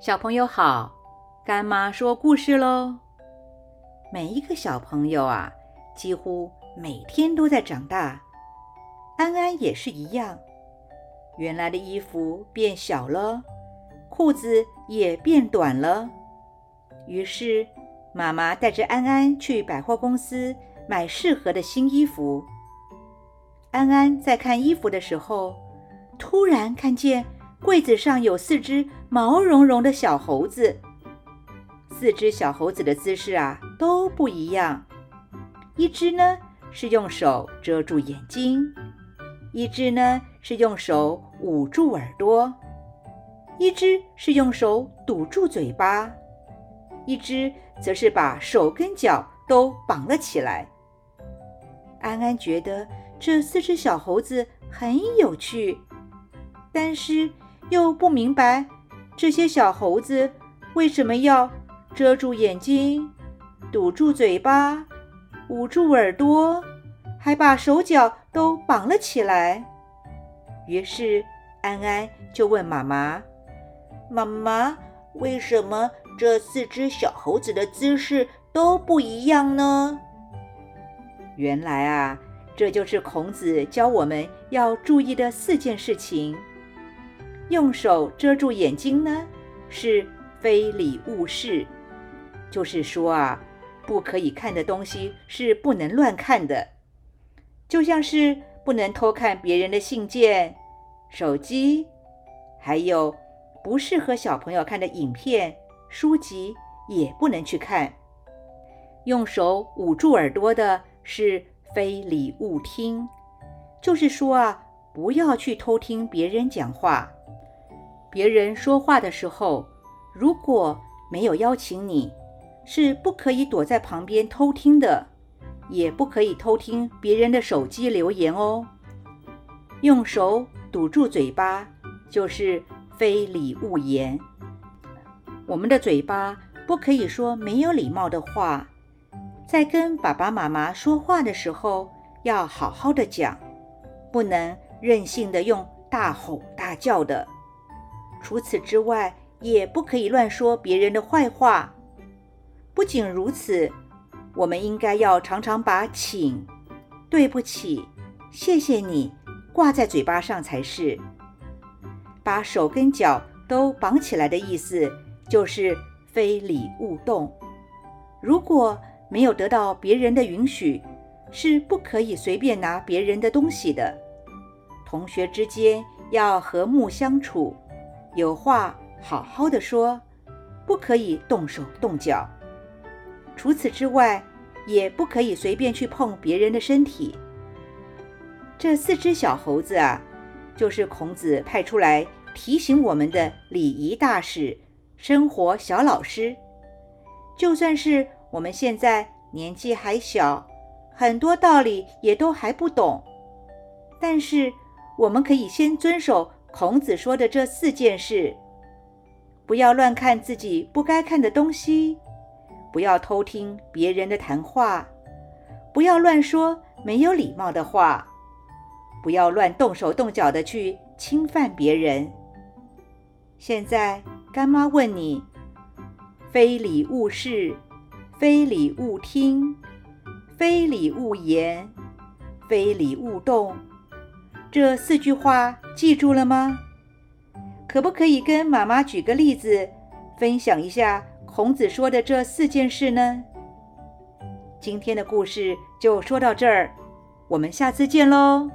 小朋友好，干妈说故事喽。每一个小朋友啊，几乎每天都在长大，安安也是一样。原来的衣服变小了，裤子也变短了。于是妈妈带着安安去百货公司买适合的新衣服。安安在看衣服的时候，突然看见。柜子上有四只毛茸茸的小猴子，四只小猴子的姿势啊都不一样。一只呢是用手遮住眼睛，一只呢是用手捂住耳朵，一只是用手堵住嘴巴，一只则是把手跟脚都绑了起来。安安觉得这四只小猴子很有趣，但是。又不明白这些小猴子为什么要遮住眼睛、堵住嘴巴、捂住耳朵，还把手脚都绑了起来。于是安安就问妈妈：“妈妈，为什么这四只小猴子的姿势都不一样呢？”原来啊，这就是孔子教我们要注意的四件事情。用手遮住眼睛呢，是非礼勿视，就是说啊，不可以看的东西是不能乱看的，就像是不能偷看别人的信件、手机，还有不适合小朋友看的影片、书籍也不能去看。用手捂住耳朵的是非礼勿听，就是说啊，不要去偷听别人讲话。别人说话的时候，如果没有邀请你，是不可以躲在旁边偷听的，也不可以偷听别人的手机留言哦。用手堵住嘴巴，就是非礼勿言。我们的嘴巴不可以说没有礼貌的话，在跟爸爸妈妈说话的时候，要好好的讲，不能任性的用大吼大叫的。除此之外，也不可以乱说别人的坏话。不仅如此，我们应该要常常把“请”“对不起”“谢谢你”挂在嘴巴上才是。把手跟脚都绑起来的意思，就是非礼勿动。如果没有得到别人的允许，是不可以随便拿别人的东西的。同学之间要和睦相处。有话好好的说，不可以动手动脚。除此之外，也不可以随便去碰别人的身体。这四只小猴子啊，就是孔子派出来提醒我们的礼仪大使、生活小老师。就算是我们现在年纪还小，很多道理也都还不懂，但是我们可以先遵守。孔子说的这四件事：不要乱看自己不该看的东西，不要偷听别人的谈话，不要乱说没有礼貌的话，不要乱动手动脚的去侵犯别人。现在干妈问你：非礼勿视，非礼勿听，非礼勿言，非礼勿动。这四句话记住了吗？可不可以跟妈妈举个例子，分享一下孔子说的这四件事呢？今天的故事就说到这儿，我们下次见喽。